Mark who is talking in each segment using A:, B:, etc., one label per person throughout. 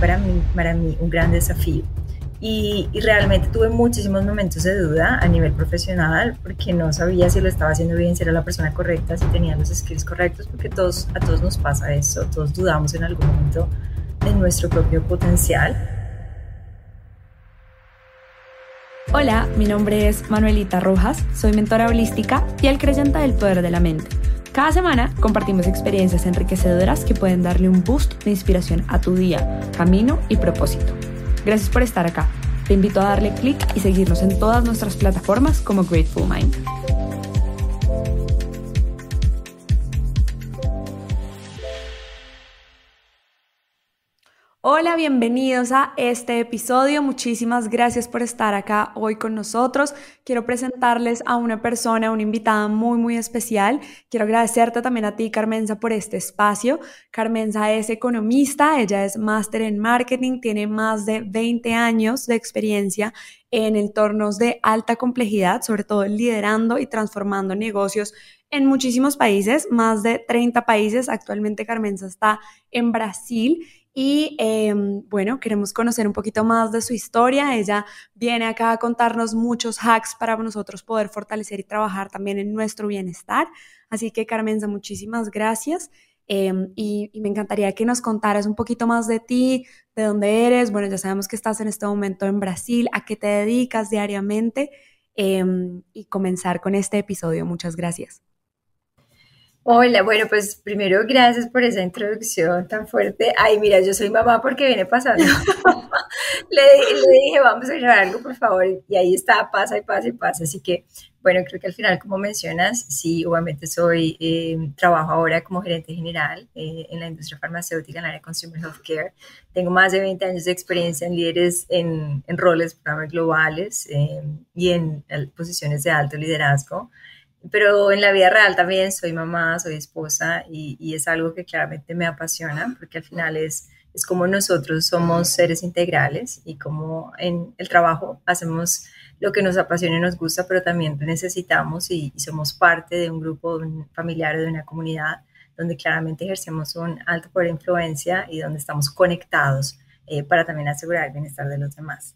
A: para mí, para mí un gran desafío. Y, y, realmente tuve muchísimos momentos de duda a nivel profesional porque no sabía si lo estaba haciendo bien, si era la persona correcta, si tenía los skills correctos, porque todos, a todos nos pasa eso, todos dudamos en algún momento de nuestro propio potencial.
B: Hola, mi nombre es Manuelita Rojas, soy mentora holística y el creyente del poder de la mente. Cada semana compartimos experiencias enriquecedoras que pueden darle un boost de inspiración a tu día, camino y propósito. Gracias por estar acá. Te invito a darle clic y seguirnos en todas nuestras plataformas como Grateful Mind. Hola, bienvenidos a este episodio. Muchísimas gracias por estar acá hoy con nosotros. Quiero presentarles a una persona, una invitada muy, muy especial. Quiero agradecerte también a ti, Carmenza, por este espacio. Carmenza es economista, ella es máster en marketing, tiene más de 20 años de experiencia en entornos de alta complejidad, sobre todo liderando y transformando negocios en muchísimos países, más de 30 países. Actualmente Carmenza está en Brasil y em, bueno, queremos conocer un poquito más de su historia. Ella viene acá a contarnos muchos hacks para nosotros poder fortalecer y trabajar también en nuestro bienestar. Así que Carmenza, muchísimas gracias. Em, y, me encantaría que nos contaras un poquito más de ti, de dónde eres. Bueno, ya sabemos que estás en este momento en Brasil, a qué te dedicas diariamente em, y comenzar con este episodio. Muchas gracias.
A: Hola, bueno, pues primero gracias por esa introducción tan fuerte. Ay, mira, yo soy mamá porque viene pasando. le, dije, vamos a grabar algo, por favor, y ahí está, pasa y pasa y pasa. Así que, bueno, creo que al final, como mencionas, sí, obviamente soy, eh, trabajo ahora como gerente general eh, en la industria farmacéutica, en el área de Consumer Healthcare. Tengo más de 20 años de experiencia en líderes, en, en roles globales eh, y en posiciones de alto liderazgo pero en la vida real también soy mamá, soy esposa y, es algo que claramente me apasiona porque al final es, es como nosotros somos seres integrales y como en el trabajo hacemos lo que nos apasiona y nos gusta, pero también necesitamos y, somos parte de un grupo familiar o de una comunidad donde claramente ejercemos un alto poder de influencia y donde estamos conectados eh, para también asegurar el bienestar de los demás.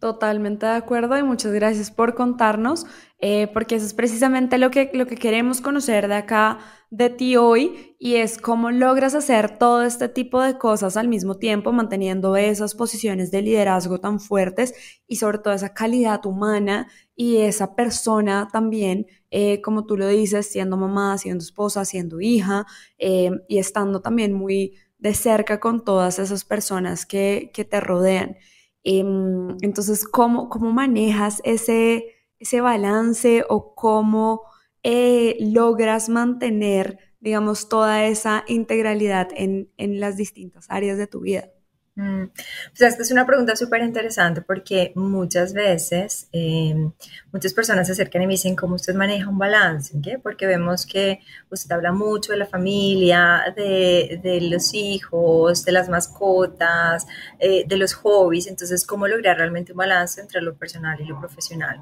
B: Totalmente de acuerdo y muchas gracias por contarnos, eh, porque eso es precisamente lo que, lo que queremos conocer de acá, de ti hoy, y es cómo logras hacer todo este tipo de cosas al mismo tiempo, manteniendo esas posiciones de liderazgo tan fuertes y sobre todo esa calidad humana y esa persona también, eh, como tú lo dices, siendo mamá, siendo esposa, siendo hija eh, y estando también muy de cerca con todas esas personas que, que te rodean. Em, entonces, ¿cómo, cómo manejas ese, ese balance o cómo eh, logras mantener, digamos, toda esa integralidad en, en las distintas áreas de tu vida?
A: Pues esta es una pregunta súper interesante porque muchas veces em, muchas personas se acercan y me dicen cómo usted maneja un balance, ¿qué? porque vemos que usted habla mucho de la familia, de, de los hijos, de las mascotas, eh, de los hobbies, entonces cómo lograr realmente un balance entre lo personal y lo profesional.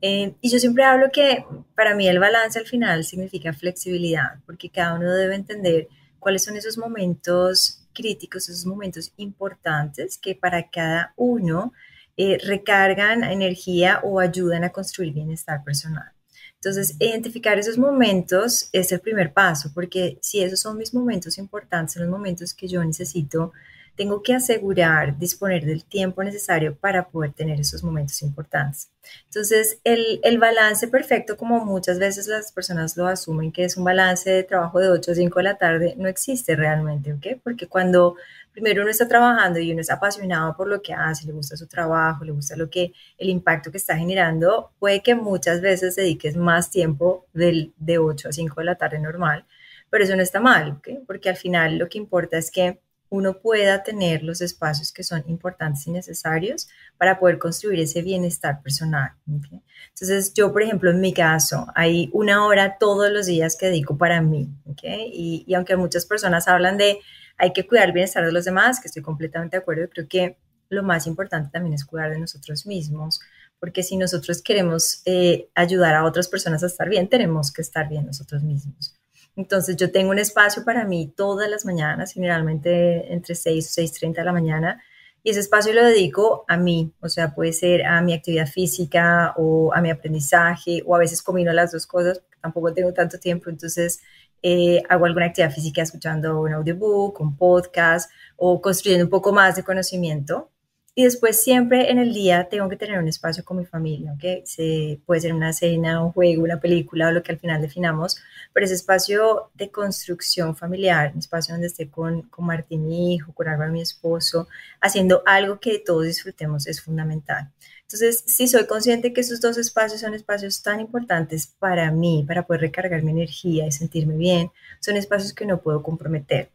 A: Em, y yo siempre hablo que para mí el balance al final significa flexibilidad, porque cada uno debe entender cuáles son esos momentos críticos, esos momentos importantes que para cada uno eh, recargan energía o ayudan a construir bienestar personal. Entonces, identificar esos momentos es el primer paso, porque si esos son mis momentos importantes, son los momentos que yo necesito tengo que asegurar disponer del tiempo necesario para poder tener esos momentos importantes. Entonces, el, el, balance perfecto, como muchas veces las personas lo asumen, que es un balance de trabajo de 8 a 5 de la tarde, no existe realmente, ¿ok? Porque cuando primero uno está trabajando y uno es apasionado por lo que hace, le gusta su trabajo, le gusta lo que, el impacto que está generando, puede que muchas veces dediques más tiempo del, de 8 a 5 de la tarde normal, pero eso no está mal, ¿ok? Porque al final lo que importa es que uno pueda tener los espacios que son importantes y necesarios para poder construir ese bienestar personal. Entonces, yo, por ejemplo, en mi caso, hay una hora todos los días que dedico para mí. Y, y, aunque muchas personas hablan de hay que cuidar el bienestar de los demás, que estoy completamente de acuerdo, creo que lo más importante también es cuidar de nosotros mismos, porque si nosotros queremos eh, ayudar a otras personas a estar bien, tenemos que estar bien nosotros mismos. Entonces yo tengo un espacio para mí todas las mañanas, generalmente entre 6 o 6.30 de la mañana, y ese espacio lo dedico a mí, o sea, puede ser a mi actividad física o a mi aprendizaje, o a veces combino las dos cosas, tampoco tengo tanto tiempo, entonces eh, hago alguna actividad física escuchando un audiobook, un podcast o construyendo un poco más de conocimiento. Y después siempre en el día tengo que tener un espacio con mi familia, ¿ok? Se, puede ser una cena, un juego, una película o lo que al final definamos, pero ese espacio de construcción familiar, un espacio donde esté con, con Martín, mi hijo, con Álvaro, mi esposo, haciendo algo que todos disfrutemos es fundamental. Entonces, sí soy consciente que esos dos espacios son espacios tan importantes para mí, para poder recargar mi energía y sentirme bien, son espacios que no puedo comprometer,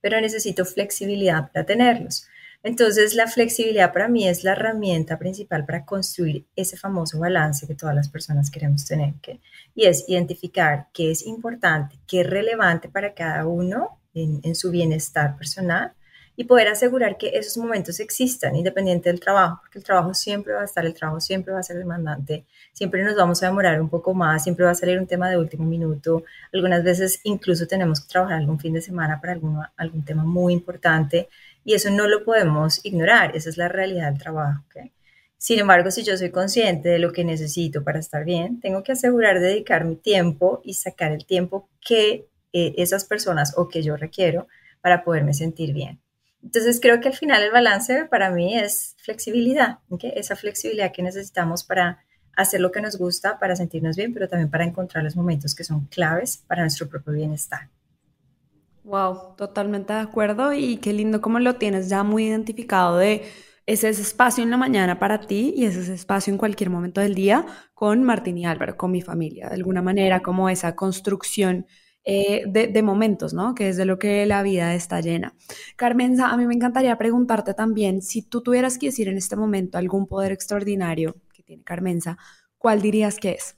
A: pero necesito flexibilidad para tenerlos. Entonces, la flexibilidad para mí es la herramienta principal para construir ese famoso balance que todas las personas queremos tener, y es identificar qué es importante, qué es relevante para cada uno en, su bienestar personal y poder asegurar que esos momentos existan, independiente del trabajo, porque el trabajo siempre va a estar, el trabajo siempre va a ser demandante, siempre nos vamos a demorar un poco más, siempre va a salir un tema de último minuto, algunas veces incluso tenemos que trabajar algún fin de semana para algún tema muy importante y eso no lo podemos ignorar, esa es la realidad del trabajo. Sin embargo, si yo soy consciente de lo que necesito para estar bien, tengo que asegurar dedicar mi tiempo y sacar el tiempo que eh, esas personas o que yo requiero para poderme sentir bien. Entonces creo que al final el balance para mí es flexibilidad, esa flexibilidad que necesitamos para hacer lo que nos gusta, para sentirnos bien, pero también para encontrar los momentos que son claves para nuestro propio bienestar.
B: Wow, totalmente de acuerdo y qué lindo cómo lo tienes ya muy identificado de ese, espacio en la mañana para ti y ese, ese espacio en cualquier momento del día con Martín y Álvaro, con mi familia, de alguna manera como esa construcción eh, de, de, momentos, ¿no? Que es de lo que la vida está llena. Carmenza, a mí me encantaría preguntarte también, si tú tuvieras que decir en este momento algún poder extraordinario que tiene Carmenza, ¿cuál dirías que es?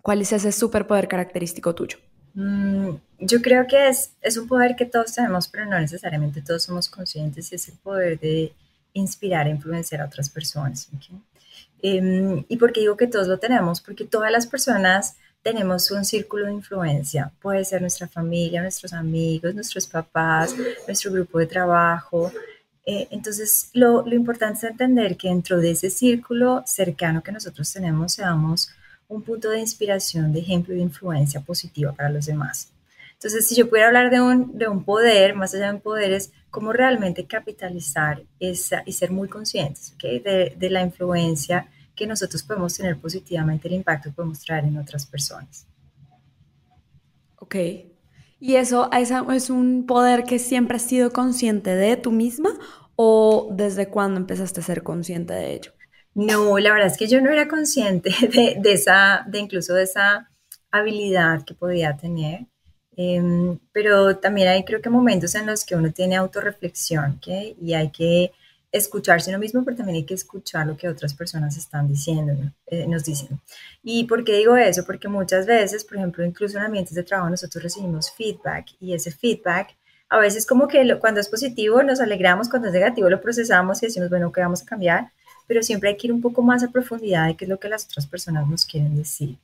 B: ¿Cuál es ese superpoder característico tuyo?
A: Mm, yo creo que es, es un poder que todos tenemos, pero no necesariamente todos somos conscientes, y es el poder de inspirar e influenciar a otras personas. Em, ¿Y por qué digo que todos lo tenemos? Porque todas las personas tenemos un círculo de influencia. Puede ser nuestra familia, nuestros amigos, nuestros papás, nuestro grupo de trabajo. Eh, entonces, lo, lo, importante es entender que dentro de ese círculo cercano que nosotros tenemos, seamos un punto de inspiración, de ejemplo y de influencia positiva para los demás. Entonces, si yo pudiera hablar de un, de un poder, más allá de un poder, es cómo realmente capitalizar esa, y ser muy conscientes de, de, la influencia que nosotros podemos tener positivamente, el impacto que podemos traer en otras personas.
B: Ok. ¿Y eso, eso es un poder que siempre has sido consciente de tú misma o desde cuándo empezaste a ser consciente de ello?
A: No, la verdad es que yo no era consciente de, esa, de incluso de esa habilidad que podía tener. Em, pero también hay creo que momentos en los que uno tiene autorreflexión ¿okay? y hay que escucharse uno mismo, pero también hay que escuchar lo que otras personas están diciendo, eh, nos dicen. ¿Y por qué digo eso? Porque muchas veces, por ejemplo, incluso en ambientes de trabajo nosotros recibimos feedback y ese feedback a veces como que cuando es positivo nos alegramos, cuando es negativo lo procesamos y decimos, bueno, ¿qué vamos a cambiar? Pero siempre hay que ir un poco más a profundidad de qué es lo que las otras personas nos quieren decir.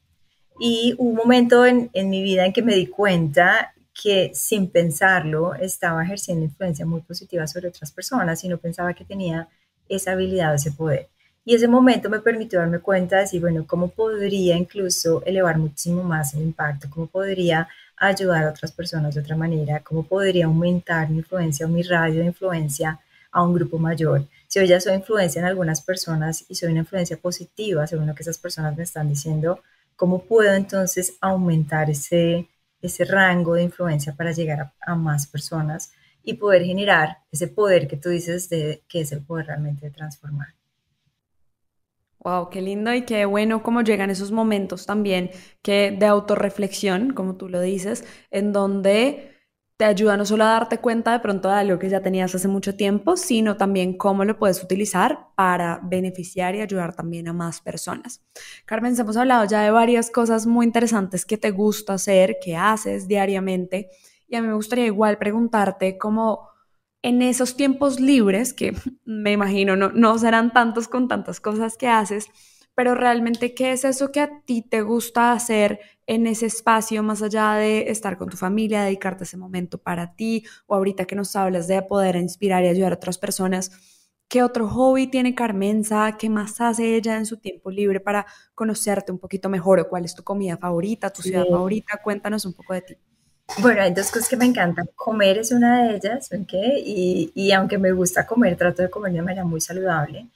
A: Y hubo un momento en, mi vida en que me di cuenta que sin pensarlo estaba ejerciendo influencia muy positiva sobre otras personas y no pensaba que tenía esa habilidad, ese poder. Y ese momento me permitió darme cuenta de decir, bueno, ¿cómo podría incluso elevar muchísimo más el impacto? ¿Cómo podría ayudar a otras personas de otra manera? ¿Cómo podría aumentar mi influencia o mi radio de influencia a un grupo mayor? Si hoy ya soy influencia en algunas personas y soy una influencia positiva según lo que esas personas me están diciendo, ¿cómo puedo entonces aumentar ese, ese rango de influencia para llegar a, más personas y poder generar ese poder que tú dices que es el poder realmente de transformar?
B: Wow, qué lindo y qué bueno cómo llegan esos momentos también que de autorreflexión, como tú lo dices, en donde te ayuda no solo a darte cuenta de pronto de algo que ya tenías hace mucho tiempo, sino también cómo lo puedes utilizar para beneficiar y ayudar también a más personas. Carmen, hemos hablado ya de varias cosas muy interesantes que te gusta hacer, que haces diariamente, y a mí me gustaría igual preguntarte cómo en esos tiempos libres, que me imagino no, no serán tantos con tantas cosas que haces, pero realmente, ¿qué es eso que a ti te gusta hacer en ese espacio, más allá de estar con tu familia, dedicarte ese momento para ti, o ahorita que nos hablas de poder inspirar y ayudar a otras personas? ¿Qué otro hobby tiene Carmenza? ¿Qué más hace ella en su tiempo libre para conocerte un poquito mejor? ¿O cuál es tu comida favorita, tu ciudad favorita? Cuéntanos un poco de ti.
A: Bueno, hay dos cosas que me encantan. Comer es una de ellas, ¿ok? Y, y aunque me gusta comer, trato de comer de manera muy saludable.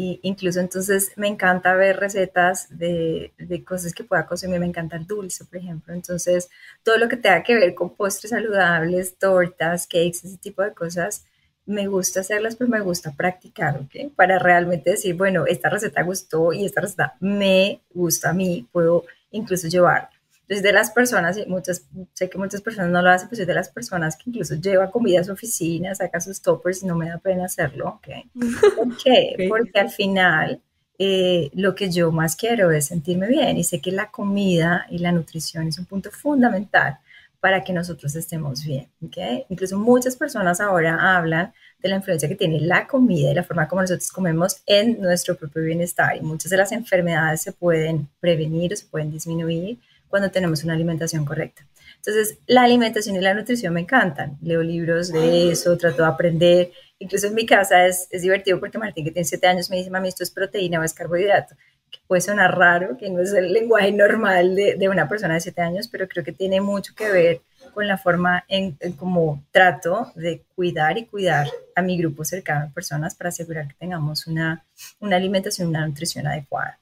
A: Y incluso entonces me encanta ver recetas de, cosas que pueda consumir. Me encanta el dulce, por ejemplo. Entonces, todo lo que tenga que ver con postres saludables, tortas, cakes, ese tipo de cosas, me gusta hacerlas, pero me gusta practicar, ¿ok? Para realmente decir, bueno, esta receta gustó y esta receta me gusta a mí, puedo incluso llevar. Entonces, de las personas, y muchas, sé que muchas personas no lo hacen, pues soy de las personas que incluso lleva comida a su oficina, saca sus toppers y no me da pena hacerlo, ¿ok? ¿Por qué? Porque al final eh, lo que yo más quiero es sentirme bien y sé que la comida y la nutrición es un punto fundamental para que nosotros estemos bien. ¿okay? Incluso muchas personas ahora hablan de la influencia que tiene la comida y la forma como nosotros comemos en nuestro propio bienestar. Y muchas de las enfermedades se pueden prevenir o se pueden disminuir cuando tenemos una alimentación correcta. Entonces, la alimentación y la nutrición me encantan. Leo libros de eso, trato de aprender. Incluso en mi casa es, es divertido porque Martín, que tiene siete años, me dice, mami, esto es proteína o es carbohidrato que puede sonar raro, que no es el lenguaje normal de, de, una persona de 7 años, pero creo que tiene mucho que ver con la forma en, en cómo trato de cuidar y cuidar a mi grupo cercano de personas para asegurar que tengamos una, una alimentación, una nutrición adecuada.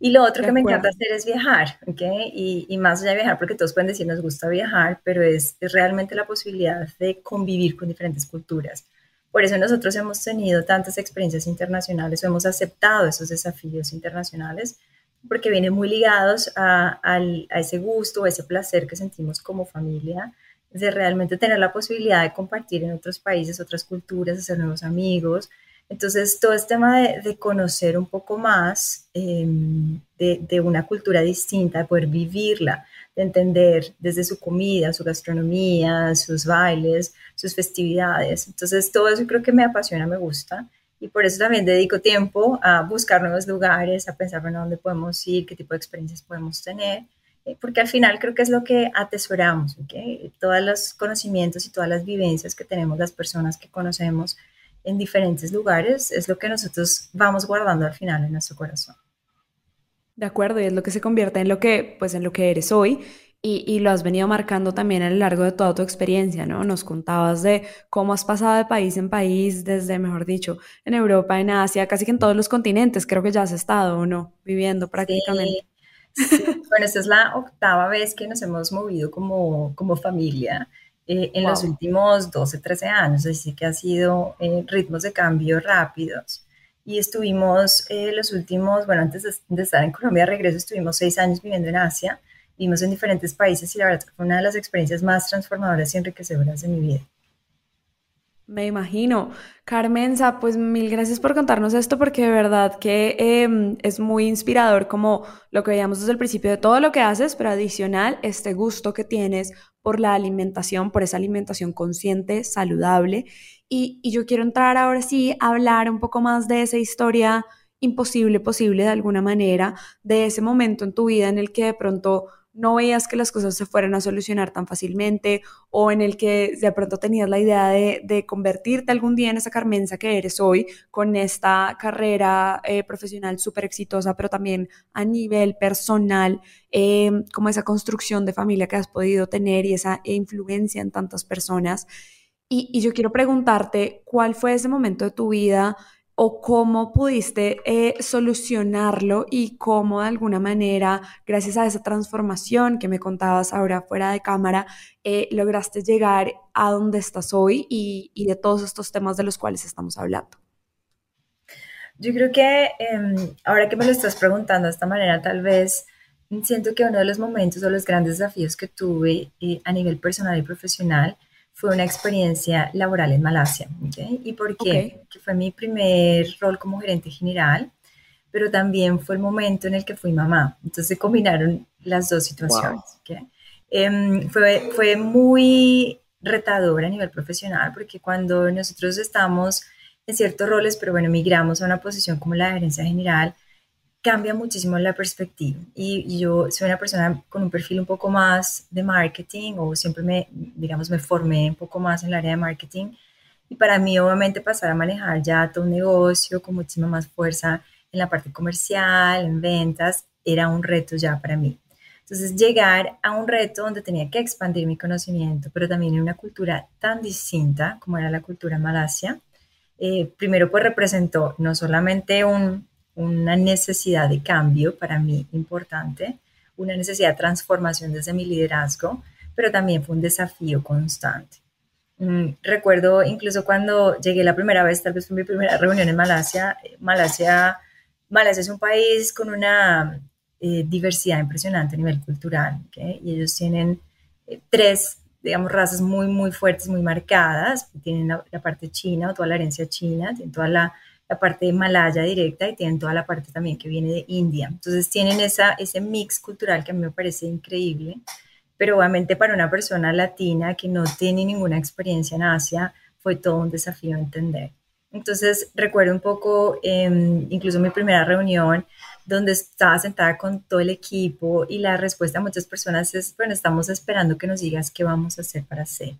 A: Y lo otro que me encanta hacer es viajar, ¿ok? Y, y, más allá de viajar, porque todos pueden decir nos gusta viajar, pero es, es realmente la posibilidad de convivir con diferentes culturas por eso nosotros hemos tenido tantas experiencias internacionales o hemos aceptado esos desafíos internacionales porque vienen muy ligados a, a ese gusto, a ese placer que sentimos como familia de realmente tener la posibilidad de compartir en otros países, otras culturas, hacer nuevos amigos. Entonces, todo este tema de, de conocer un poco más eh, de, de, una cultura distinta, de poder vivirla, de entender desde su comida, su gastronomía, sus bailes, sus festividades. Entonces, todo eso creo que me apasiona, me gusta. Y por eso también dedico tiempo a buscar nuevos lugares, a pensar en dónde podemos ir, qué tipo de experiencias podemos tener, eh, porque al final creo que es lo que atesoramos, ¿okay? Todos los conocimientos y todas las vivencias que tenemos las personas que conocemos en diferentes lugares es lo que nosotros vamos guardando al final en nuestro corazón.
B: De acuerdo, y es lo que se convierte en lo que, pues, en lo que eres hoy. Y, y, lo has venido marcando también a lo largo de toda tu experiencia, ¿no? Nos contabas de cómo has pasado de país en país, desde, mejor dicho, en Europa, en Asia, casi que en todos los continentes, creo que ya has estado, ¿o no? Viviendo prácticamente.
A: Sí, sí. Bueno, esta es la octava vez que nos hemos movido como, como familia eh, en wow. los últimos 12, 13 años, así que ha sido eh, ritmos de cambio rápidos y estuvimos eh, los últimos, bueno, antes de, de, estar en Colombia de regreso, estuvimos seis años viviendo en Asia, vivimos en diferentes países y la verdad fue una de las experiencias más transformadoras y enriquecedoras de mi vida.
B: Me imagino. Carmenza, pues mil gracias por contarnos esto porque de verdad que eh, es muy inspirador como lo que veíamos desde el principio de todo lo que haces, pero adicional este gusto que tienes por la alimentación, por esa alimentación consciente, saludable y, y, yo quiero entrar ahora sí a hablar un poco más de esa historia imposible, posible de alguna manera, de ese momento en tu vida en el que de pronto no veías que las cosas se fueran a solucionar tan fácilmente o en el que de pronto tenías la idea de, convertirte algún día en esa Carmenza que eres hoy con esta carrera eh, profesional súper exitosa, pero también a nivel personal, eh, como esa construcción de familia que has podido tener y esa influencia en tantas personas. Y, yo quiero preguntarte, ¿cuál fue ese momento de tu vida o cómo pudiste eh, solucionarlo y cómo de alguna manera, gracias a esa transformación que me contabas ahora fuera de cámara, eh, lograste llegar a donde estás hoy y, de todos estos temas de los cuales estamos hablando?
A: Yo creo que eh, ahora que me lo estás preguntando de esta manera, tal vez siento que uno de los momentos o los grandes desafíos que tuve eh, a nivel personal y profesional fue una experiencia laboral en Malasia. ¿okay? ¿Y por qué? Okay. Porque fue mi primer rol como gerente general, pero también fue el momento en el que fui mamá. Entonces se combinaron las dos situaciones. Wow. ¿okay? Eh, fue, fue muy retador a nivel profesional, porque cuando nosotros estamos en ciertos roles, pero bueno, migramos a una posición como la gerencia general, cambia muchísimo la perspectiva. Y, yo soy una persona con un perfil un poco más de marketing o siempre me, digamos, me formé un poco más en el área de marketing. Y para mí, obviamente, pasar a manejar ya todo un negocio con muchísima más fuerza en la parte comercial, en ventas, era un reto ya para mí. Entonces, llegar a un reto donde tenía que expandir mi conocimiento, pero también en una cultura tan distinta como era la cultura malasia, eh, primero pues representó no solamente una necesidad de cambio para mí importante, una necesidad de transformación desde mi liderazgo, pero también fue un desafío constante. Mm, recuerdo incluso cuando llegué la primera vez, tal vez fue mi primera reunión en Malasia, eh, Malasia, Malasia es un país con una eh, diversidad impresionante a nivel cultural, y ellos tienen tres digamos, razas muy, muy fuertes, muy marcadas. Tienen la, parte china o toda la herencia china, tienen toda la, la, parte malaya directa y tienen toda la parte también que viene de India. Entonces tienen esa, ese mix cultural que a mí me parece increíble, pero obviamente para una persona latina que no tiene ninguna experiencia en Asia fue todo un desafío entender. Entonces recuerdo un poco, eh, incluso mi primera reunión, donde estaba sentada con todo el equipo y la respuesta a muchas personas es, bueno, estamos esperando que nos digas qué vamos a hacer para hacer.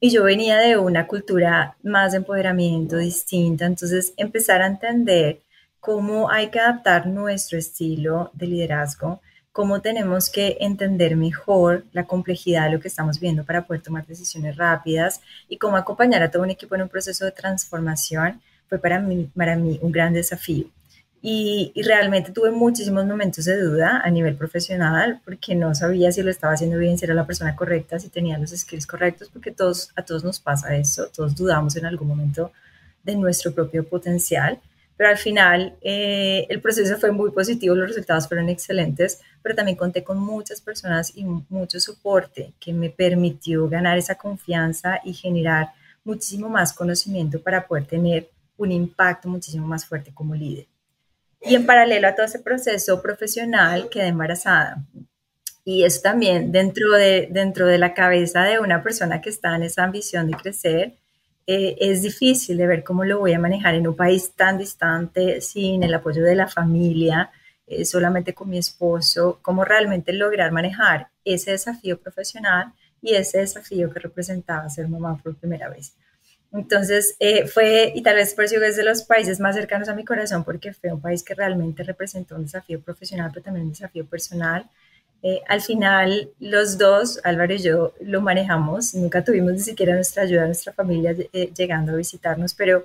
A: Y yo venía de una cultura más de empoderamiento distinta, entonces empezar a entender cómo hay que adaptar nuestro estilo de liderazgo, cómo tenemos que entender mejor la complejidad de lo que estamos viendo para poder tomar decisiones rápidas y cómo acompañar a todo un equipo en un proceso de transformación, fue para mí, para mí un gran desafío. Y, realmente tuve muchísimos momentos de duda a nivel profesional porque no sabía si lo estaba haciendo bien, si era la persona correcta, si tenía los skills correctos, porque todos, a todos nos pasa eso, todos dudamos en algún momento de nuestro propio potencial, pero al final eh, el proceso fue muy positivo, los resultados fueron excelentes, pero también conté con muchas personas y mucho soporte que me permitió ganar esa confianza y generar muchísimo más conocimiento para poder tener un impacto muchísimo más fuerte como líder. Y en paralelo a todo ese proceso profesional quedé embarazada. Y eso también dentro de, dentro de la cabeza de una persona que está en esa ambición de crecer, eh, es difícil de ver cómo lo voy a manejar en un país tan distante, sin el apoyo de la familia, eh, solamente con mi esposo, cómo realmente lograr manejar ese desafío profesional y ese desafío que representaba ser mamá por primera vez. Entonces, eh, fue, y tal vez por eso es de los países más cercanos a mi corazón, porque fue un país que realmente representó un desafío profesional, pero también un desafío personal. Eh, al final, los dos, Álvaro y yo, lo manejamos. Nunca tuvimos ni siquiera nuestra ayuda, nuestra familia eh, llegando a visitarnos, pero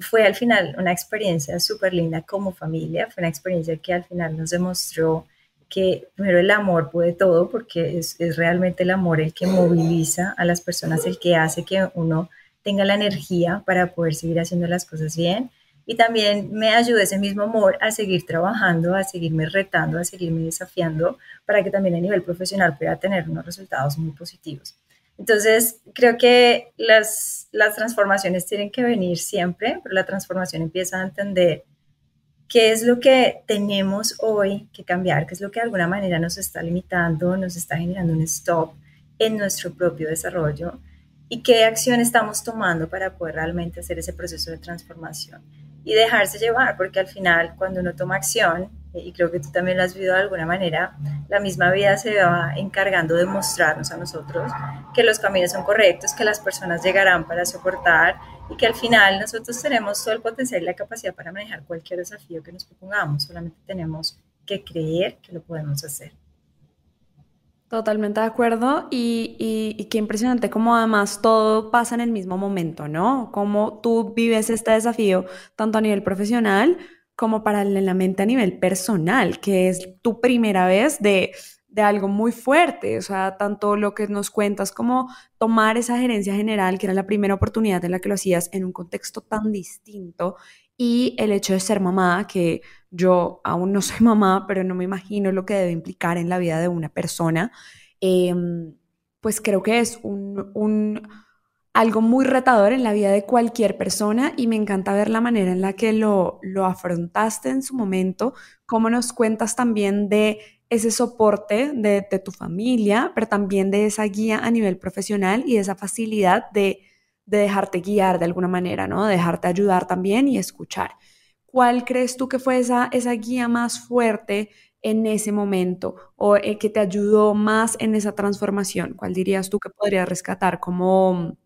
A: fue al final una experiencia súper linda como familia. Fue una experiencia que al final nos demostró que primero el amor puede todo, porque es, es realmente el amor el que moviliza a las personas, el que hace que uno tenga la energía para poder seguir haciendo las cosas bien y también me ayuda ese mismo amor a seguir trabajando, a seguirme retando, a seguirme desafiando para que también a nivel profesional pueda tener unos resultados muy positivos. Entonces, creo que las, las transformaciones tienen que venir siempre, pero la transformación empieza a entender qué es lo que tenemos hoy que cambiar, qué es lo que de alguna manera nos está limitando, nos está generando un stop en nuestro propio desarrollo y qué acción estamos tomando para poder realmente hacer ese proceso de transformación y dejarse llevar, porque al final cuando uno toma acción, y creo que tú también lo has vivido de alguna manera, la misma vida se va encargando de mostrarnos a nosotros que los caminos son correctos, que las personas llegarán para soportar y que al final nosotros tenemos todo el potencial y la capacidad para manejar cualquier desafío que nos propongamos, solamente tenemos que creer que lo podemos hacer.
B: Totalmente de acuerdo y, qué impresionante cómo además todo pasa en el mismo momento, ¿no? Cómo tú vives este desafío tanto a nivel profesional como paralelamente a nivel personal, que es tu primera vez de, de algo muy fuerte, o sea, tanto lo que nos cuentas como tomar esa gerencia general, que era la primera oportunidad en la que lo hacías en un contexto tan distinto, y el hecho de ser mamá, que yo aún no soy mamá, pero no me imagino lo que debe implicar en la vida de una persona, em, pues creo que es un, algo muy retador en la vida de cualquier persona y me encanta ver la manera en la que lo, lo afrontaste en su momento, cómo nos cuentas también de ese soporte de, de tu familia, pero también de esa guía a nivel profesional y de esa facilidad de, de dejarte guiar de alguna manera, ¿no? De dejarte ayudar también y escuchar. ¿cuál crees tú que fue esa, esa guía más fuerte en ese momento o eh, que te ayudó más en esa transformación? ¿Cuál dirías tú que podrías rescatar como,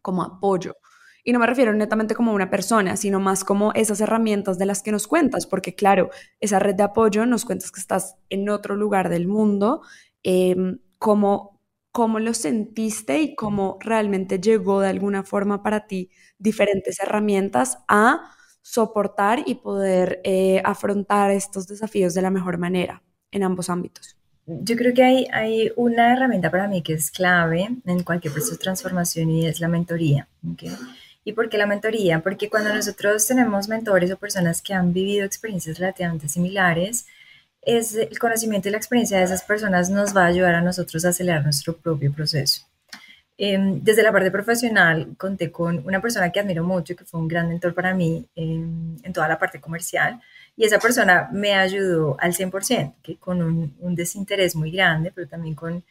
B: como apoyo? Y no me refiero netamente como una persona, sino más como esas herramientas de las que nos cuentas, porque claro, esa red de apoyo nos cuentas que estás en otro lugar del mundo, em, cómo, cómo lo sentiste y cómo realmente llegó de alguna forma para ti diferentes herramientas a soportar y poder eh, afrontar estos desafíos de la mejor manera en ambos ámbitos.
A: Yo creo que hay, hay una herramienta para mí que es clave en cualquier proceso de transformación y es la mentoría. ¿okay? ¿Y por qué la mentoría? Porque cuando nosotros tenemos mentores o personas que han vivido experiencias relativamente similares, es el conocimiento y la experiencia de esas personas nos va a ayudar a nosotros a acelerar nuestro propio proceso. Em, desde la parte profesional, conté con una persona que admiro mucho, que fue un gran mentor para mí en toda la parte comercial, y esa persona me ayudó al 100%, que con un, desinterés muy grande, pero también con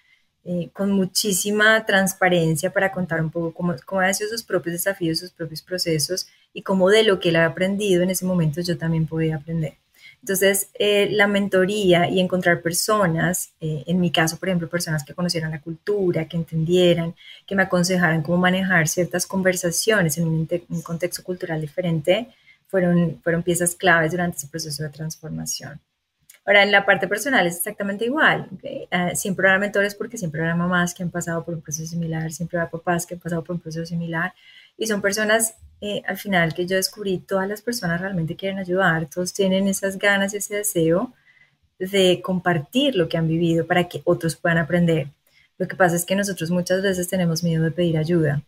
A: eh, con muchísima transparencia para contar un poco cómo, cómo ha sido sus propios desafíos, sus propios procesos y cómo de lo que él ha aprendido en ese momento yo también podía aprender. Entonces, eh, la mentoría y encontrar personas, eh, en mi caso, por ejemplo, personas que conocieran la cultura, que entendieran, que me aconsejaran cómo manejar ciertas conversaciones en un, contexto cultural diferente, fueron, piezas claves durante ese proceso de transformación. Ahora, en la parte personal es exactamente igual. Ah, siempre habrá mentores porque siempre habrá mamás que han pasado por un proceso similar, siempre habrá papás que han pasado por un proceso similar. Y son personas, eh, al final, que yo descubrí, todas las personas realmente quieren ayudar, todos tienen esas ganas ese deseo de compartir lo que han vivido para que otros puedan aprender. Lo que pasa es que nosotros muchas veces tenemos miedo de pedir ayuda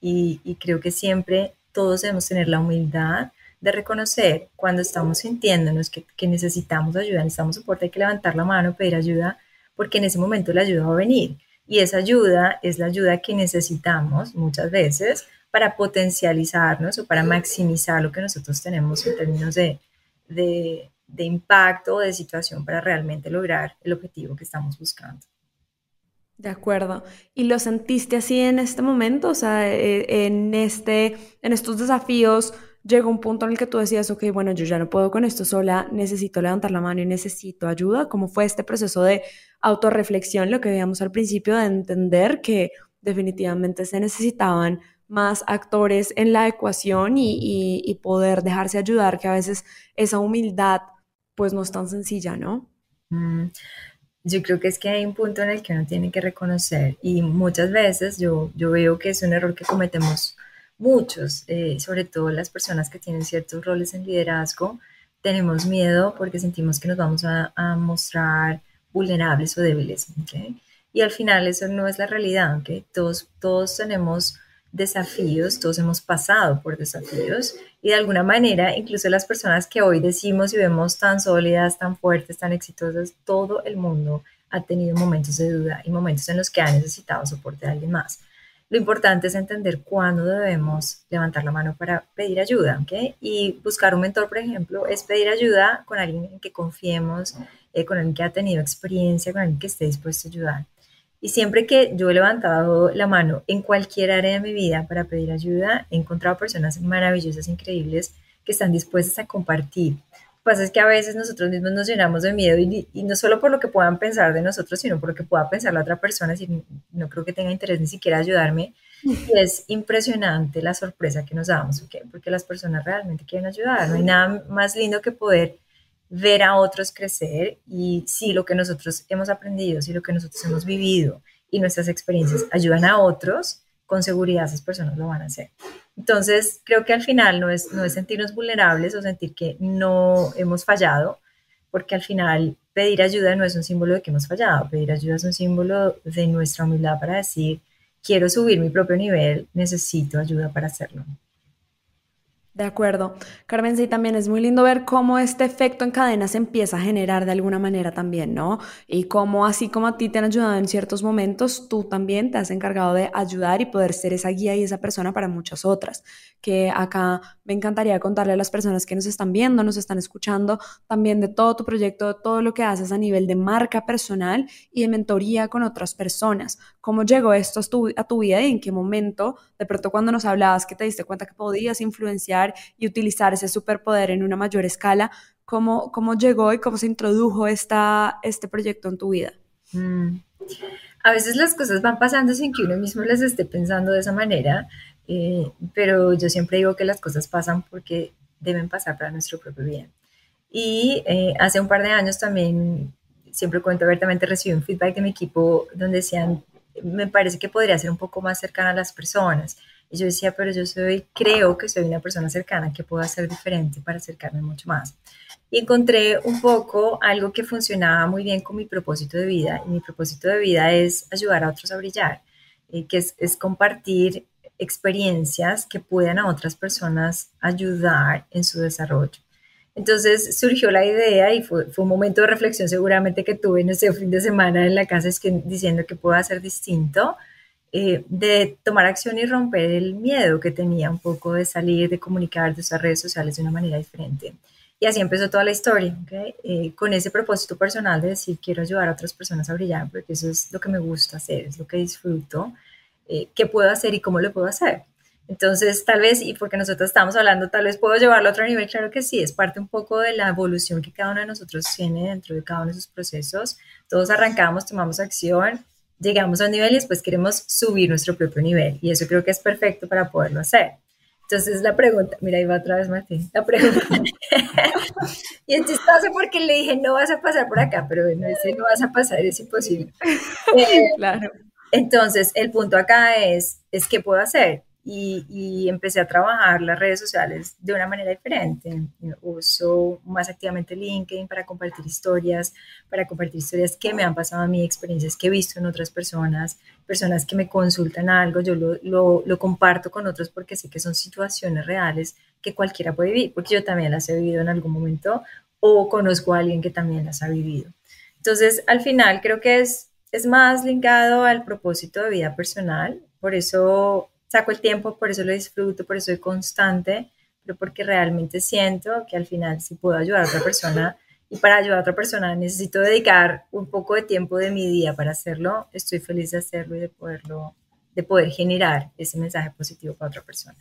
A: y, y creo que siempre todos debemos tener la humildad de reconocer cuando estamos sintiéndonos que, que necesitamos ayuda, necesitamos soporte, hay que levantar la mano, pedir ayuda, porque en ese momento la ayuda va a venir. Y esa ayuda es la ayuda que necesitamos muchas veces para potencializarnos o para maximizar lo que nosotros tenemos en términos de, de, de impacto o de situación para realmente lograr el objetivo que estamos buscando.
B: De acuerdo. ¿Y lo sentiste así en este momento? O sea, eh, en, este, en estos desafíos, llegó un punto en el que tú decías, ok, bueno, yo ya no puedo con esto sola, necesito levantar la mano y necesito ayuda. ¿Cómo fue este proceso de autorreflexión, lo que veíamos al principio, de entender que definitivamente se necesitaban más actores en la ecuación y, poder dejarse ayudar, que a veces esa humildad pues no es tan sencilla, ¿no?
A: Mm, yo creo que es que hay un punto en el que uno tiene que reconocer y muchas veces yo, yo veo que es un error que cometemos muchos, eh, sobre todo las personas que tienen ciertos roles en liderazgo, tenemos miedo porque sentimos que nos vamos a, mostrar vulnerables o débiles. Y al final eso no es la realidad. Todos, todos tenemos desafíos, todos hemos pasado por desafíos y de alguna manera, incluso las personas que hoy decimos y vemos tan sólidas, tan fuertes, tan exitosas, todo el mundo ha tenido momentos de duda y momentos en los que ha necesitado soporte de alguien más. Lo importante es entender cuándo debemos levantar la mano para pedir ayuda, ¿ok? Y buscar un mentor, por ejemplo, es pedir ayuda con alguien en que confiemos, eh, con alguien que ha tenido experiencia, con alguien que esté dispuesto a ayudar. Y siempre que yo he levantado la mano en cualquier área de mi vida para pedir ayuda, he encontrado personas maravillosas, increíbles, que están dispuestas a compartir pasa es que a veces nosotros mismos nos llenamos de miedo y, no solo por lo que puedan pensar de nosotros, sino por lo que pueda pensar la otra persona, si no creo que tenga interés ni siquiera ayudarme. Y es impresionante la sorpresa que nos damos, porque las personas realmente quieren ayudar. No hay nada más lindo que poder ver a otros crecer y si lo que nosotros hemos aprendido, si lo que nosotros hemos vivido y nuestras experiencias ayudan a otros, con seguridad esas personas lo van a hacer. Entonces, creo que al final no es, no es sentirnos vulnerables o sentir que no hemos fallado, porque al final pedir ayuda no es un símbolo de que hemos fallado, pedir ayuda es un símbolo de nuestra humildad para decir, quiero subir mi propio nivel, necesito ayuda para hacerlo.
B: De acuerdo. Carmen, sí, también es muy lindo ver cómo este efecto en cadena se empieza a generar de alguna manera también, ¿no? Y cómo así como a ti te han ayudado en ciertos momentos, tú también te has encargado de ayudar y poder ser esa guía y esa persona para muchas otras. Que acá me encantaría contarle a las personas que nos están viendo, nos están escuchando, también de todo tu proyecto, de todo lo que haces a nivel de marca personal y de mentoría con otras personas ¿Cómo llegó esto a tu, a tu vida y en qué momento, de pronto cuando nos hablabas que te diste cuenta que podías influenciar y utilizar ese superpoder en una mayor escala, cómo, cómo llegó y cómo se introdujo esta, este proyecto en tu vida? Mm.
A: A veces las cosas van pasando sin que uno mismo las esté pensando de esa manera, eh, pero yo siempre digo que las cosas pasan porque deben pasar para nuestro propio bien. Y eh, hace un par de años también, siempre cuento abiertamente, recibí un feedback de mi equipo donde decían, me parece que podría ser un poco más cercana a las personas. Y yo decía, pero yo soy, creo que soy una persona cercana que puedo hacer diferente para acercarme mucho más. Y encontré un poco algo que funcionaba muy bien con mi propósito de vida. Y mi propósito de vida es ayudar a otros a brillar, y que es compartir experiencias que puedan a otras personas ayudar en su desarrollo. Entonces surgió la idea y fue, un momento de reflexión seguramente que tuve en ese fin de semana en la casa es que, diciendo que puedo hacer distinto, eh, de tomar acción y romper el miedo que tenía un poco de salir, de comunicar de sus redes sociales de una manera diferente. Y así empezó toda la historia, ¿okay? Eh, con ese propósito personal de decir quiero ayudar a otras personas a brillar, porque eso es lo que me gusta hacer, es lo que disfruto, eh, qué puedo hacer y cómo lo puedo hacer. Entonces, tal vez, y porque nosotros estamos hablando, tal vez puedo llevarlo a otro nivel, claro que sí, es parte un poco de la evolución que cada uno de nosotros tiene dentro de cada uno de sus procesos. Todos arrancamos, tomamos acción, llegamos a un nivel y después queremos subir nuestro propio nivel. Y eso creo que es perfecto para poderlo hacer. Entonces la pregunta, mira, ahí va otra vez Martín, la pregunta. y es chistoso porque le dije, no vas a pasar por acá, pero bueno, ese no vas a pasar, es imposible. claro. Entonces, el punto acá es, es qué puedo hacer y, empecé a trabajar las redes sociales de una manera diferente. Uso más activamente LinkedIn para compartir historias, para compartir historias que me han pasado a mí, experiencias que he visto en otras personas, personas que me consultan algo, yo lo, lo comparto con otros porque sé que son situaciones reales que cualquiera puede vivir, porque yo también las he vivido en algún momento o conozco a alguien que también las ha vivido. Entonces, al final creo que es, es más ligado al propósito de vida personal, por eso saco el tiempo, por eso lo disfruto, por eso soy constante, pero porque realmente siento que al final si puedo ayudar a otra persona y para ayudar a otra persona necesito dedicar un poco de tiempo de mi día para hacerlo, estoy feliz de hacerlo y de poderlo, de poder generar ese mensaje positivo para otra persona.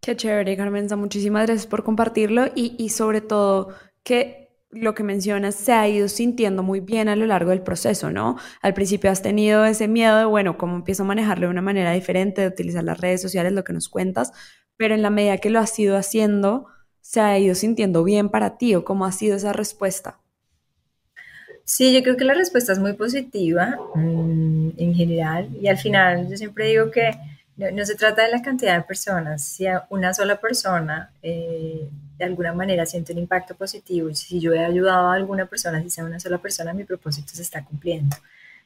B: Qué chévere, Carmenza. Muchísimas gracias por compartirlo y, y sobre todo que lo que mencionas se ha ido sintiendo muy bien a lo largo del proceso, ¿no? Al principio has tenido ese miedo de, bueno, ¿cómo empiezo a manejarlo de una manera diferente, de utilizar las redes sociales, lo que nos cuentas? Pero en la medida que lo has ido haciendo, se ha ido sintiendo bien para ti o cómo ha sido esa respuesta.
A: Sí, yo creo que la respuesta es muy positiva mm, en general y al final yo siempre digo que no, se trata de la cantidad de personas, si una sola persona eh, de alguna manera siente un impacto positivo si yo he ayudado a alguna persona, si sea una sola persona, mi propósito se está cumpliendo.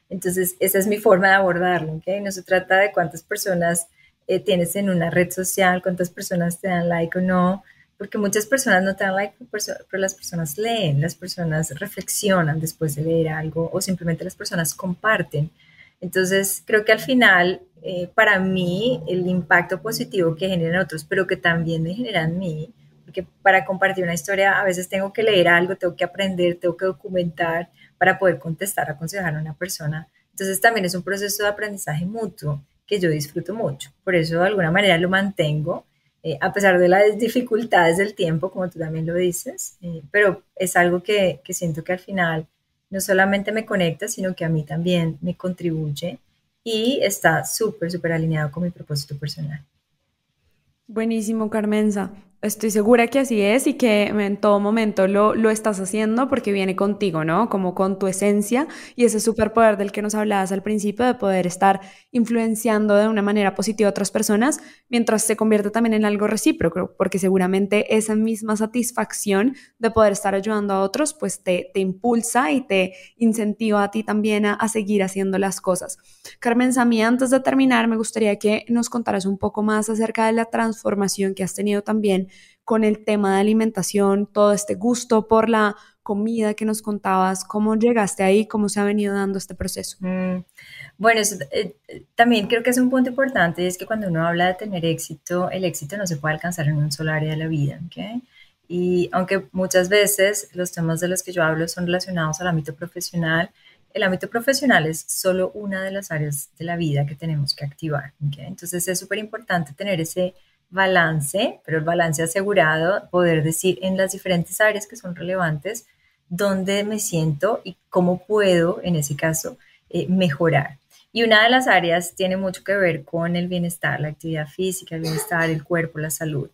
A: Entonces, esa es mi forma de abordarlo, ¿ok? No se trata de cuántas personas eh, tienes en una red social, cuántas personas te dan like o no, porque muchas personas no te dan like, pero las personas leen, las personas reflexionan después de leer algo o simplemente las personas comparten. Entonces, creo que al final eh, para mí el impacto positivo que generan otros, pero que también generan mí, porque para compartir una historia a veces tengo que leer algo, tengo que aprender, tengo que documentar para poder contestar, aconsejar a una persona. Entonces también es un proceso de aprendizaje mutuo que yo disfruto mucho. Por eso de alguna manera lo mantengo, eh, a pesar de las dificultades del tiempo, como tú también lo dices, eh, pero es algo que, que siento que al final no solamente me conecta, sino que a mí también me contribuye y está súper, súper alineado con mi propósito personal.
B: Buenísimo, Carmenza. Estoy segura que así es y que en todo momento lo, lo estás haciendo porque viene contigo, ¿no? Como con tu esencia y ese superpoder del que nos hablabas al principio de poder estar influenciando de una manera positiva a otras personas mientras se convierte también en algo recíproco, porque seguramente esa misma satisfacción de poder estar ayudando a otros, pues te, te impulsa y te incentiva a ti también a, a seguir haciendo las cosas. Carmen Samí, antes de terminar, me gustaría que nos contaras un poco más acerca de la transformación que has tenido también con el tema de alimentación, todo este gusto por la comida que nos contabas, ¿cómo llegaste ahí? ¿Cómo se ha venido dando este proceso? Mm,
A: bueno, eh, también creo que es un punto importante, es que cuando uno habla de tener éxito, el éxito no se puede alcanzar en un solo área de la vida, ¿ok? Y aunque muchas veces los temas de los que yo hablo son relacionados al ámbito profesional, el ámbito profesional es solo una de las áreas de la vida que tenemos que activar. Entonces es súper importante tener ese balance, pero el balance asegurado, poder decir en las diferentes áreas que son relevantes, dónde me siento y cómo puedo, en ese caso, eh, mejorar. Y una de las áreas tiene mucho que ver con el bienestar, la actividad física, el bienestar, el cuerpo, la salud.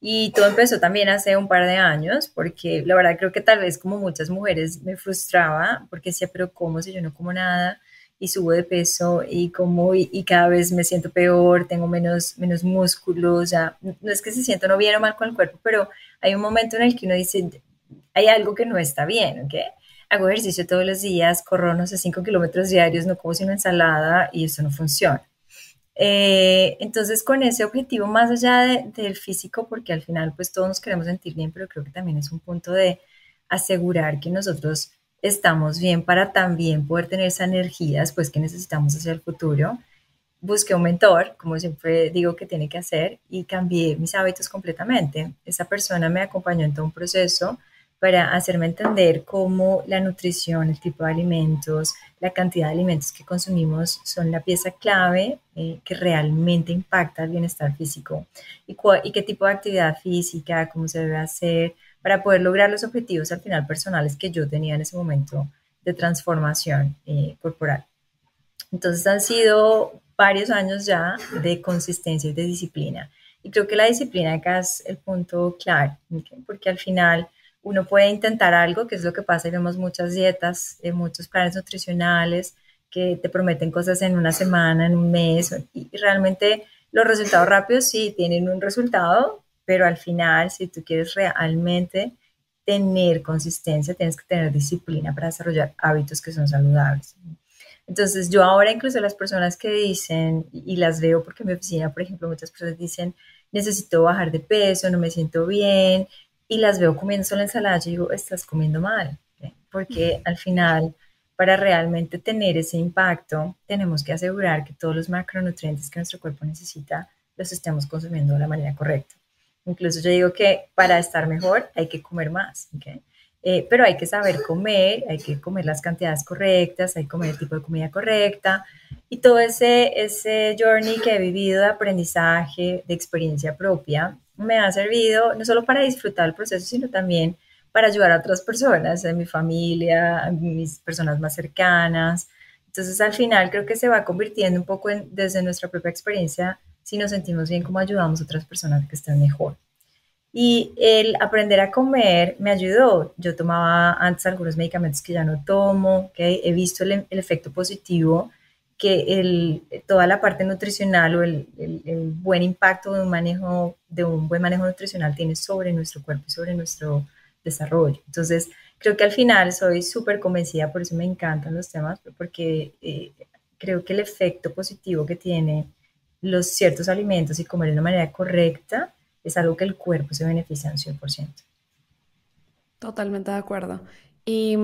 A: Y todo empezó también hace un par de años, porque la verdad creo que tal vez como muchas mujeres me frustraba, porque decía, pero ¿cómo si yo no como nada? Y subo de peso y como y, cada vez me siento peor, tengo menos, menos músculos, ya no es que se sienta no bien o mal con el cuerpo, pero hay un momento en el que uno dice, hay algo que no está bien, ¿ok? hago ejercicio todos los días, corro, no sé, 5 kilómetros diarios, no como sino ensalada y eso no funciona. Eh, entonces, con ese objetivo, más allá del físico, porque al final pues todos nos queremos sentir bien, pero creo que también es un punto de asegurar que nosotros estamos bien para también poder tener esa energía después que necesitamos hacia el futuro. Busqué un mentor, como siempre digo que tiene que hacer, y cambié mis hábitos completamente. Esa persona me acompañó en todo un proceso para hacerme entender cómo la nutrición, el tipo de alimentos, la cantidad de alimentos que consumimos son la pieza clave eh, que realmente impacta el bienestar físico y, y, qué tipo de actividad física, cómo se debe hacer para poder lograr los objetivos al final personales que yo tenía en ese momento de transformación eh, corporal. Entonces han sido varios años ya de consistencia y de disciplina. Y creo que la disciplina acá es el punto clave, porque al final uno puede intentar algo, que es lo que pasa y vemos muchas dietas, eh, muchos planes nutricionales que te prometen cosas en una semana, en un mes, y realmente los resultados rápidos sí tienen un resultado, pero al final, si tú quieres realmente tener consistencia, tienes que tener disciplina para desarrollar hábitos que son saludables. Entonces, yo ahora incluso las personas que dicen, y las veo porque en mi oficina, por ejemplo, muchas personas dicen, necesito bajar de peso, no me siento bien, y las veo comiendo solo ensalada, yo digo, estás comiendo mal, porque al final, para realmente tener ese impacto, tenemos que asegurar que todos los macronutrientes que nuestro cuerpo necesita los estemos consumiendo de la manera correcta. Incluso yo digo que para estar mejor hay que comer más, eh, pero hay que saber comer, hay que comer las cantidades correctas, hay que comer el tipo de comida correcta y todo ese, ese journey que he vivido de aprendizaje, de experiencia propia, me ha servido no solo para disfrutar el proceso, sino también para ayudar a otras personas, a mi familia, a mis personas más cercanas. Entonces, al final creo que se va convirtiendo un poco en, desde nuestra propia experiencia, si nos sentimos bien, cómo ayudamos a otras personas que estén mejor. Y el aprender a comer me ayudó. Yo tomaba antes algunos medicamentos que ya no tomo, que he visto el, el efecto positivo que el, toda la parte nutricional o el, el, buen impacto de un manejo, de un buen manejo nutricional tiene sobre nuestro cuerpo y sobre nuestro desarrollo. Entonces, creo que al final soy súper convencida, por eso me encantan los temas, porque eh, creo que el efecto positivo que tiene los ciertos alimentos y comer de una manera correcta es algo que el cuerpo se beneficia un 100%.
B: Totalmente de acuerdo. Y,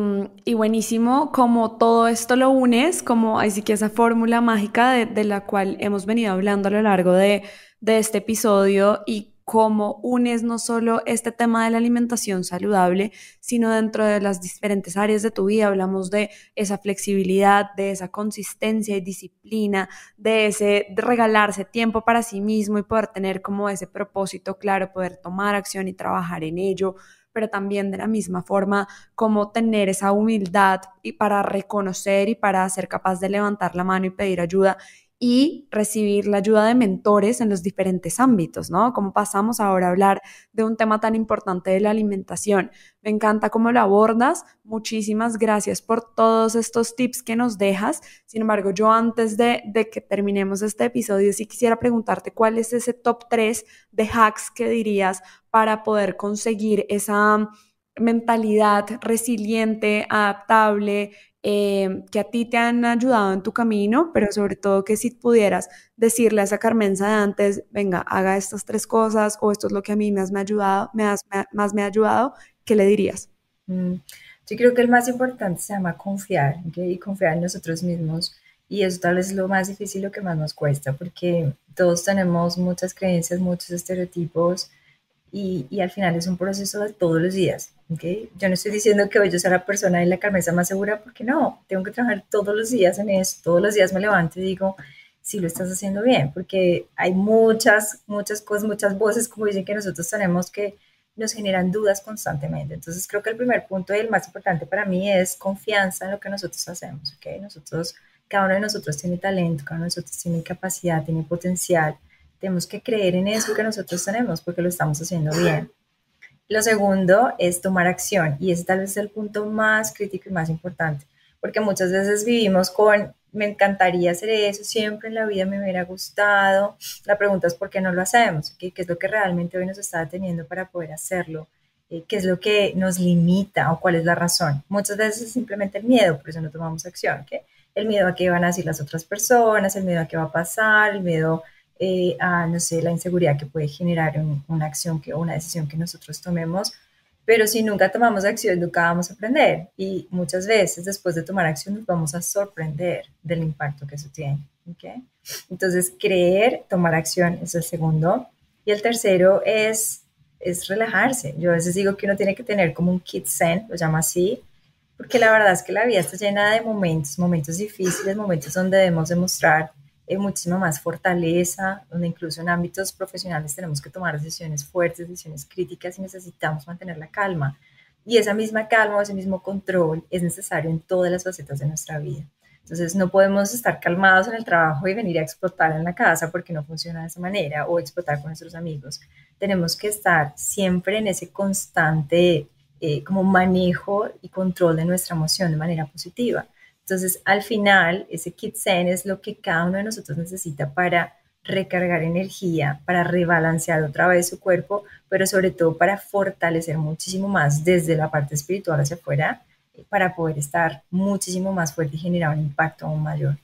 B: buenísimo como todo esto lo unes, como así que esa fórmula mágica de, la cual hemos venido hablando a lo largo de, de este episodio y cómo unes no solo este tema de la alimentación saludable, sino dentro de las diferentes áreas de tu vida. Hablamos de esa flexibilidad, de esa consistencia y disciplina, de ese regalarse tiempo para sí mismo y poder tener como ese propósito claro, poder tomar acción y trabajar en ello pero también de la misma forma como tener esa humildad y para reconocer y para ser capaz de levantar la mano y pedir ayuda y recibir la ayuda de mentores en los diferentes ámbitos, ¿no? Como pasamos ahora a hablar de un tema tan importante de la alimentación. Me encanta cómo lo abordas. Muchísimas gracias por todos estos tips que nos dejas. Sin embargo, yo antes de, de que terminemos este episodio, sí quisiera preguntarte cuál es ese top 3 de hacks que dirías para poder conseguir esa mentalidad resiliente, adaptable, eh, que a ti te han ayudado en tu camino, pero sobre todo que si pudieras decirle a esa Carmenza de antes, venga, haga estas tres cosas o esto es lo que a mí más me ha ayudado, me más me ha ayudado, ¿qué le dirías?
A: Mm, yo creo que el más importante se llama confiar y confiar en nosotros mismos. Y eso tal vez es lo más difícil, lo que más nos cuesta, porque todos tenemos muchas creencias, muchos estereotipos y, y al final es un proceso de todos los días ¿okay? Yo no estoy diciendo que hoy yo sea la persona y la cabeza más segura, porque no, tengo que trabajar todos los días en eso, todos los días me levanto y digo, si lo estás haciendo bien, porque hay muchas, muchas cosas, muchas voces, como dicen que nosotros tenemos que nos generan dudas constantemente. Entonces creo que el primer punto y el más importante para mí es confianza en lo que nosotros hacemos, ¿ok? Nosotros, cada uno de nosotros tiene talento, cada uno de nosotros tiene capacidad, tiene potencial. Tenemos que creer en eso que nosotros tenemos porque lo estamos haciendo bien. Lo segundo es tomar acción y ese tal vez es el punto más crítico y más importante, porque muchas veces vivimos con me encantaría hacer eso, siempre en la vida me hubiera gustado. La pregunta es por qué no lo hacemos, ¿Qué, es lo que realmente hoy nos está deteniendo para poder hacerlo, eh, qué es lo que nos limita o cuál es la razón. Muchas veces es simplemente el miedo, por eso no tomamos acción, ¿qué? El miedo a qué van a decir las otras personas, el miedo a qué va a pasar, el miedo eh, a, no sé, la inseguridad que puede generar una acción que, o una decisión que nosotros tomemos pero si nunca tomamos acción, nunca vamos a aprender. Y muchas veces después de tomar acción nos vamos a sorprender del impacto que eso tiene. ¿okay? Entonces, creer, tomar acción es el segundo. Y el tercero es, es relajarse. Yo a veces digo que uno tiene que tener como un kit zen, lo llamo así, porque la verdad es que la vida está llena de momentos, momentos difíciles, momentos donde debemos demostrar eh, muchísima más fortaleza, donde incluso en ámbitos profesionales tenemos que tomar decisiones fuertes, decisiones críticas y necesitamos mantener la calma. Y esa misma calma, ese mismo control es necesario en todas las facetas de nuestra vida. Entonces no podemos estar calmados en el trabajo y venir a explotar en la casa porque no funciona de esa manera o explotar con nuestros amigos. Tenemos que estar siempre en ese constante eh, como manejo y control de nuestra emoción de manera positiva. Entonces, al final, ese kit zen es lo que cada uno de nosotros necesita para recargar energía, para rebalancear otra vez su cuerpo, pero sobre todo para fortalecer muchísimo más desde la parte espiritual hacia afuera, para poder estar muchísimo más fuerte y generar un impacto aún mayor.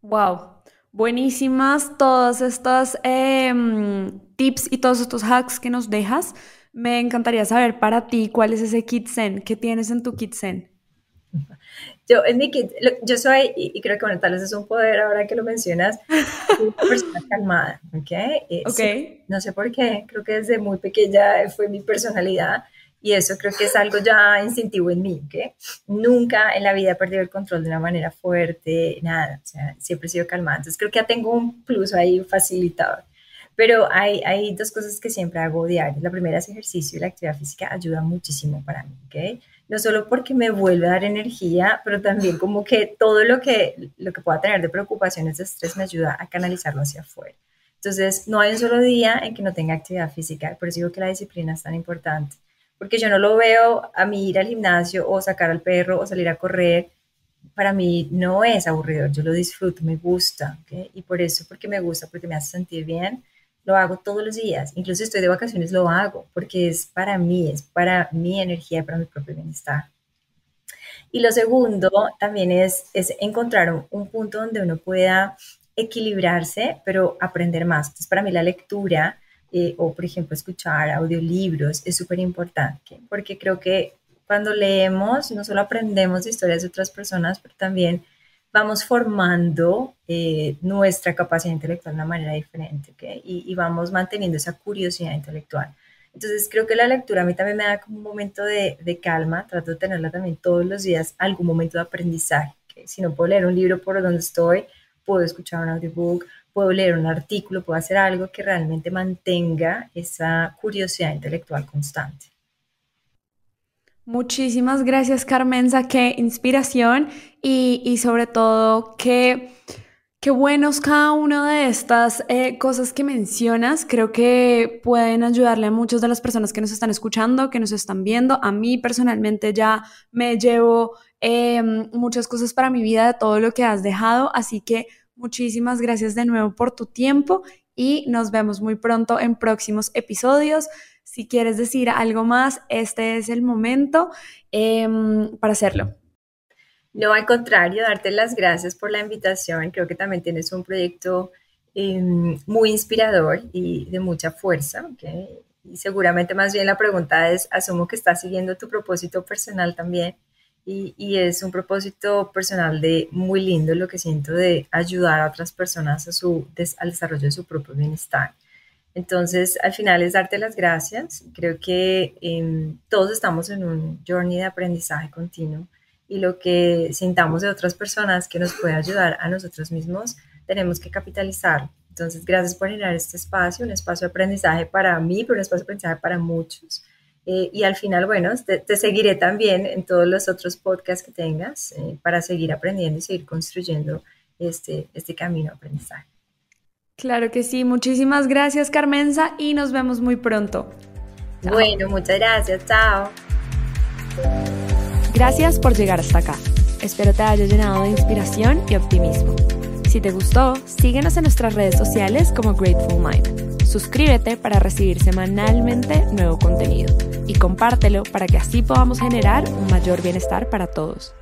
B: Wow, buenísimas todos estos em, tips y todos estos hacks que nos dejas. Me encantaría saber para ti cuál es ese kit zen, qué tienes en tu kit zen.
A: Yo, mi kit, yo soy, y, creo que bueno, tal vez es un poder ahora que lo mencionas, una persona calmada, ¿ok?
B: Eh,
A: no sé por qué, creo que desde muy pequeña fue mi personalidad y eso creo que es algo ya instintivo en mí, ¿ok? Nunca en la vida he perdido el control de una manera fuerte, nada, o sea, siempre he sido calmada. Entonces creo que ya tengo un plus ahí facilitador. Pero hay, hay dos cosas que siempre hago diario. La primera es ejercicio y la actividad física ayuda muchísimo para mí, ¿ok? No solo porque me vuelve a dar energía, pero también como que todo lo que, lo que pueda tener de preocupaciones, de estrés, me ayuda a canalizarlo hacia afuera. Entonces, no hay un solo día en que no tenga actividad física, por eso digo que la disciplina es tan importante, porque yo no lo veo a mí ir al gimnasio o sacar al perro o salir a correr, para mí no es aburrido, yo lo disfruto, me gusta, y por eso, porque me gusta, porque me hace sentir bien, lo hago todos los días, incluso estoy de vacaciones lo hago, porque es para mí, es para mi energía, para mi propio bienestar. Y lo segundo también es, es encontrar un, punto donde uno pueda equilibrarse, pero aprender más. Entonces, para mí la lectura eh, o, por ejemplo, escuchar audiolibros es súper importante, porque creo que cuando leemos no solo aprendemos de historias de otras personas, pero también vamos formando eh, nuestra capacidad intelectual de una manera diferente, ¿okay? y, vamos manteniendo esa curiosidad intelectual. Entonces creo que la lectura a mí también me da como un momento de, de calma, trato de tenerla también todos los días, algún momento de aprendizaje. ¿okay? Si no puedo leer un libro por donde estoy, puedo escuchar un audiobook, puedo leer un artículo, puedo hacer algo que realmente mantenga esa curiosidad intelectual constante.
B: Muchísimas gracias, Carmenza. Qué inspiración y, sobre todo qué, qué buenos cada una de estas eh, cosas que mencionas. Creo que pueden ayudarle a muchas de las personas que nos están escuchando, que nos están viendo. A mí personalmente ya me llevo em, muchas cosas para mi vida de todo lo que has dejado. Así que muchísimas gracias de nuevo por tu tiempo y nos vemos muy pronto en próximos episodios. Si quieres decir algo más, este es el momento em, para hacerlo.
A: No, al contrario, darte las gracias por la invitación. Creo que también tienes un proyecto em, muy inspirador y de mucha fuerza. Y seguramente más bien la pregunta es, asumo que estás siguiendo tu propósito personal también. Y, es un propósito personal de muy lindo lo que siento de ayudar a otras personas a su, al desarrollo de su propio bienestar. Entonces, al final es darte las gracias. Creo que em, todos estamos en un journey de aprendizaje continuo y lo que sintamos de otras personas que nos puede ayudar a nosotros mismos, tenemos que capitalizar. Entonces, gracias por generar este espacio, un espacio de aprendizaje para mí, pero un espacio de aprendizaje para muchos. Eh, y al final, bueno, te, seguiré también en todos los otros podcasts que tengas eh, para seguir aprendiendo y seguir construyendo este, este camino de aprendizaje.
B: Claro que sí, muchísimas gracias Carmenza y nos vemos muy pronto.
A: Bueno, muchas gracias, chao.
B: Gracias por llegar hasta acá. Espero te haya llenado de inspiración y optimismo. Si te gustó, síguenos en nuestras redes sociales como Grateful Mind. Suscríbete para recibir semanalmente nuevo contenido y compártelo para que así podamos generar un mayor bienestar para todos.